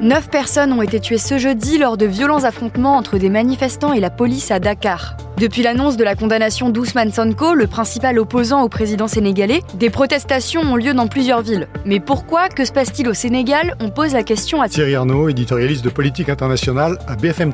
Neuf personnes ont été tuées ce jeudi lors de violents affrontements entre des manifestants et la police à Dakar. Depuis l'annonce de la condamnation d'Ousmane Sonko, le principal opposant au président sénégalais, des protestations ont lieu dans plusieurs villes. Mais pourquoi Que se passe-t-il au Sénégal? On pose la question à Thierry Arnaud, éditorialiste de politique internationale à BFM.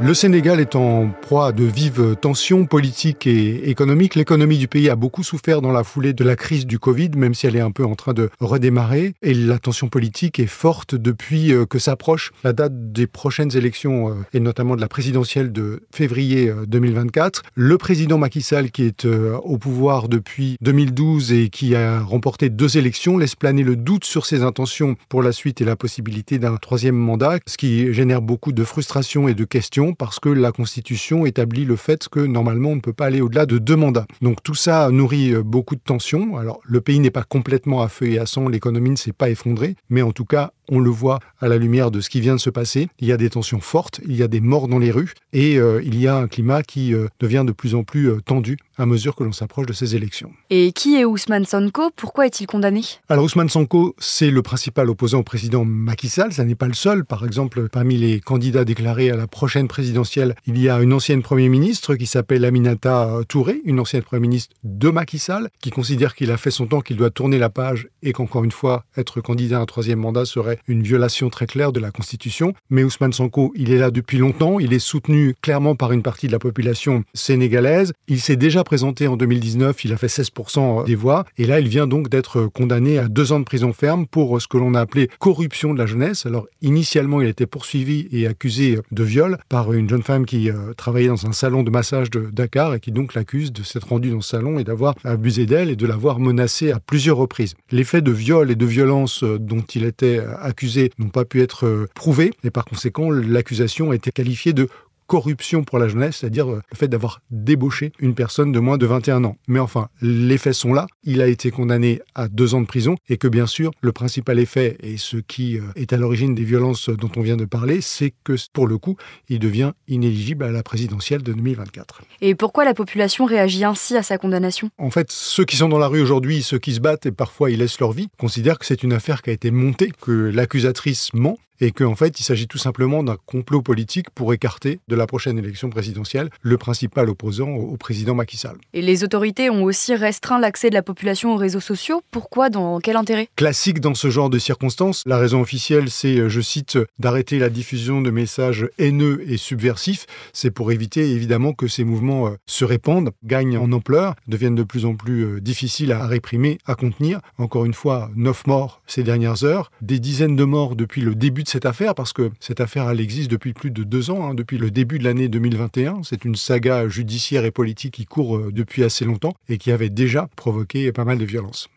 Le Sénégal est en proie de vives tensions politiques et économiques. L'économie du pays a beaucoup souffert dans la foulée de la crise du Covid, même si elle est un peu en train de redémarrer. Et la tension politique est forte depuis euh, que s'approche la date des prochaines élections, euh, et notamment de la présidentielle de février 2024. Euh, Le président Macky Sall, qui est au pouvoir depuis 2012 et qui a remporté deux élections, laisse planer le doute sur ses intentions pour la suite et la possibilité d'un troisième mandat, ce qui génère beaucoup de frustration et de questions parce que la Constitution établit le fait que normalement on ne peut pas aller au-delà de deux mandats. Donc tout ça nourrit euh, beaucoup de tensions. Alors le pays n'est pas complètement à feu et à sang, l'économie ne s'est pas effondrée, mais en tout cas on le voit à la lumière de ce qui vient de se passer. Il y a des tensions fortes, il y a des morts dans les rues et euh, il y a un climat qui euh, devient de plus en plus tendu à mesure que l'on s'approche de ces élections. Et qui est Ousmane Sonko? Pourquoi est-il condamné? Alors Ousmane Sonko, c'est le principal opposant au président Macky Sall. Ça n'est pas le seul. Par exemple, parmi les candidats déclarés à la prochaine présidentielle, il y a une ancienne Premier ministre qui s'appelle Aminata Touré, une ancienne Premier ministre de Macky Sall, qui considère qu'il a fait son temps, qu'il doit tourner la page et qu'encore une fois, être candidat à un troisième mandat serait une violation très claire de la Constitution. Mais Ousmane Sonko, il est là depuis longtemps. Il est soutenu clairement par une partie de la population sénégalaise. Il s'est déjà présenté en 2019, il a fait 16% des voix. Et là, il vient donc d'être condamné à deux ans de prison ferme pour ce que l'on a appelé corruption de la jeunesse. Alors, initialement, il a été poursuivi et accusé de viol par une jeune femme qui euh, travaillait dans un salon de massage de Dakar et qui donc l'accuse de s'être rendu dans ce salon et d'avoir abusé d'elle et de l'avoir menacée à plusieurs reprises. Les faits de viol et de violence euh, dont il était accusé n'ont pas pu être euh, prouvés et par conséquent l'accusation a été qualifiée de corruption pour la jeunesse, c'est-à-dire euh, le fait d'avoir débauché une personne de moins de 21 ans. Mais enfin, les faits sont là. Il a été condamné à deux ans de prison et que bien sûr, le principal effet et ce qui euh, est à l'origine des violences dont on vient de parler, c'est que pour le coup, il devient inéligible à la présidentielle de 2024. Et pourquoi la population réagit ainsi à sa condamnation? En fait, ceux qui sont dans la rue aujourd'hui, ceux qui se battent et parfois ils laissent leur vie, considèrent que c'est une affaire qui a été montée, que l'accusatrice ment et qu'en fait, il s'agit tout simplement d'un complot politique pour écarter de la prochaine élection présidentielle le principal opposant au président Macky Sall. Et les autorités ont aussi restreint l'accès de la population aux réseaux sociaux. Pourquoi Dans quel intérêt? Classique dans ce genre de circonstances, la raison officielle, c'est, je cite, d'arrêter la diffusion de messages haineux et subversifs. C'est pour éviter évidemment que ces mouvements euh, se répandent, gagnent en ampleur, deviennent de plus en plus euh, difficiles à réprimer, à contenir. Encore une fois, neuf morts ces dernières heures, des dizaines de morts depuis le début de cette affaire, parce que cette affaire, elle existe depuis plus de deux ans, hein, depuis le début de l'année 2021. C'est une saga judiciaire et politique qui court euh, depuis assez longtemps et qui avait déjà provoqué pas mal de violences.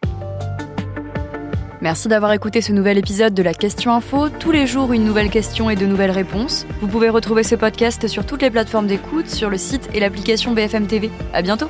Merci d'avoir écouté ce nouvel épisode de la Question Info. Tous les jours, une nouvelle question et de nouvelles réponses. Vous pouvez retrouver ce podcast sur toutes les plateformes d'écoute, sur le site et l'application BFM TV. À bientôt!